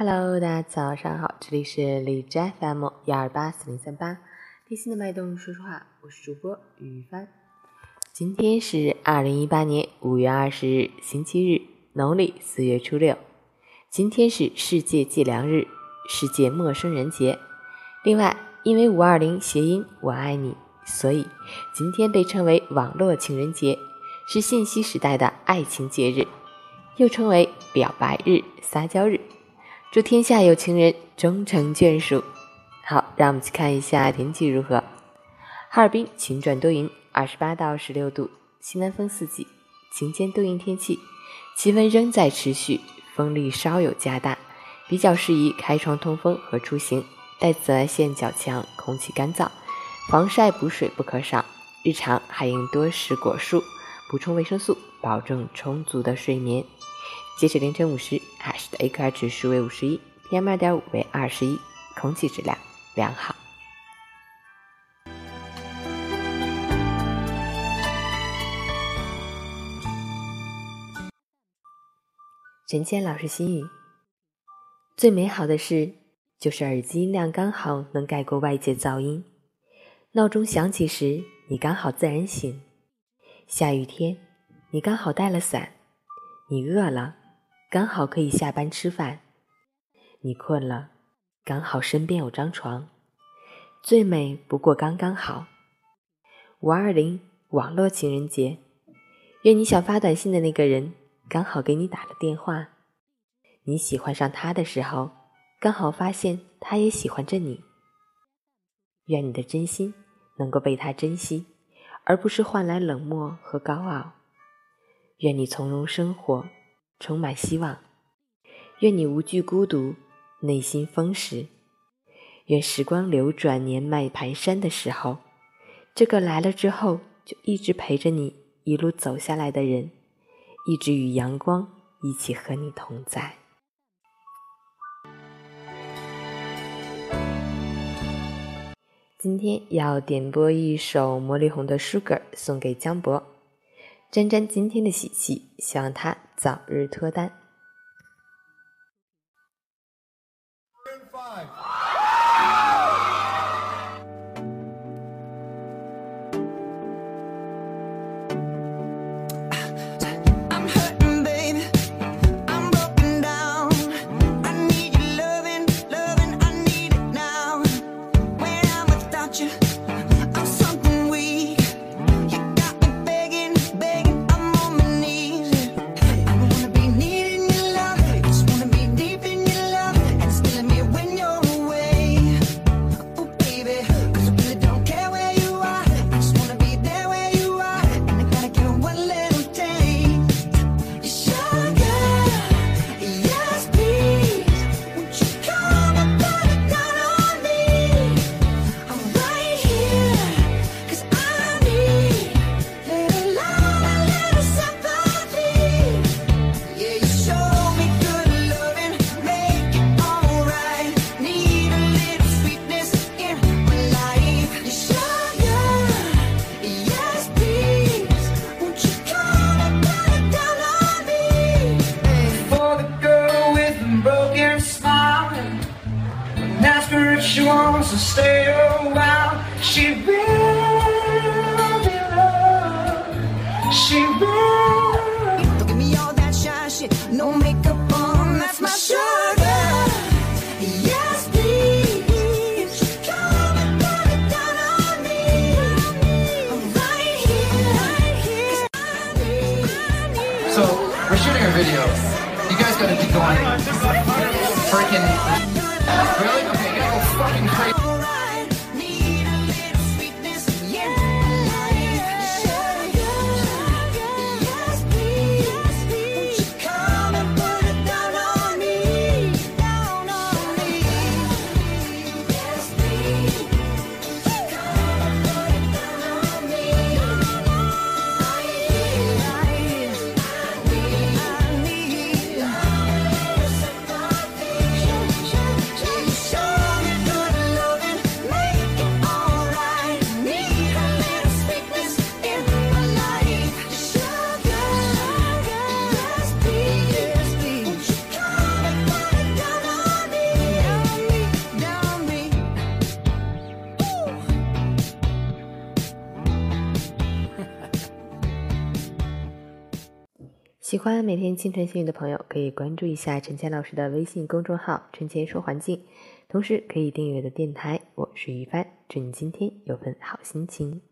Hello，大家早上好，这里是荔枝 FM 幺二八四零三八，贴心的脉动，说实话，我是主播雨帆。今天是二零一八年五月二十日，星期日，农历四月初六。今天是世界计量日，世界陌生人节。另外，因为五二零谐音“我爱你”，所以今天被称为网络情人节，是信息时代的爱情节日，又称为表白日、撒娇日。祝天下有情人终成眷属。好，让我们去看一下天气如何。哈尔滨晴转多云，二十八到十六度，西南风四级，晴间多云天气，气温仍在持续，风力稍有加大，比较适宜开窗通风和出行。带紫外线较强，空气干燥，防晒补水不可少。日常还应多食果蔬，补充维生素，保证充足的睡眠。截止凌晨五时，海市的 AQI 指数为五十一，PM 二点五为二十一，空气质量良好。陈谦老师心语：最美好的事，就是耳机音量刚好能盖过外界噪音。闹钟响起时，你刚好自然醒；下雨天，你刚好带了伞；你饿了。刚好可以下班吃饭，你困了，刚好身边有张床，最美不过刚刚好。五二零网络情人节，愿你想发短信的那个人刚好给你打了电话，你喜欢上他的时候，刚好发现他也喜欢着你。愿你的真心能够被他珍惜，而不是换来冷漠和高傲。愿你从容生活。充满希望，愿你无惧孤独，内心丰实。愿时光流转，年迈蹒跚的时候，这个来了之后就一直陪着你一路走下来的人，一直与阳光一起和你同在。今天要点播一首魔力红的《Sugar》，送给江博。沾沾今天的喜气，希望他早日脱单。Wants to stay a while. She will be loved. She will. Don't give me all that shy shit. No makeup on. That's my sugar. Yes, please. Come and put it down on me. Right here. Right here. So we're shooting a video. You guys gotta be going freaking. Really? Fucking crazy. 喜欢每天清晨幸运的朋友，可以关注一下陈谦老师的微信公众号“陈谦说环境”，同时可以订阅我的电台。我是于帆，祝你今天有份好心情。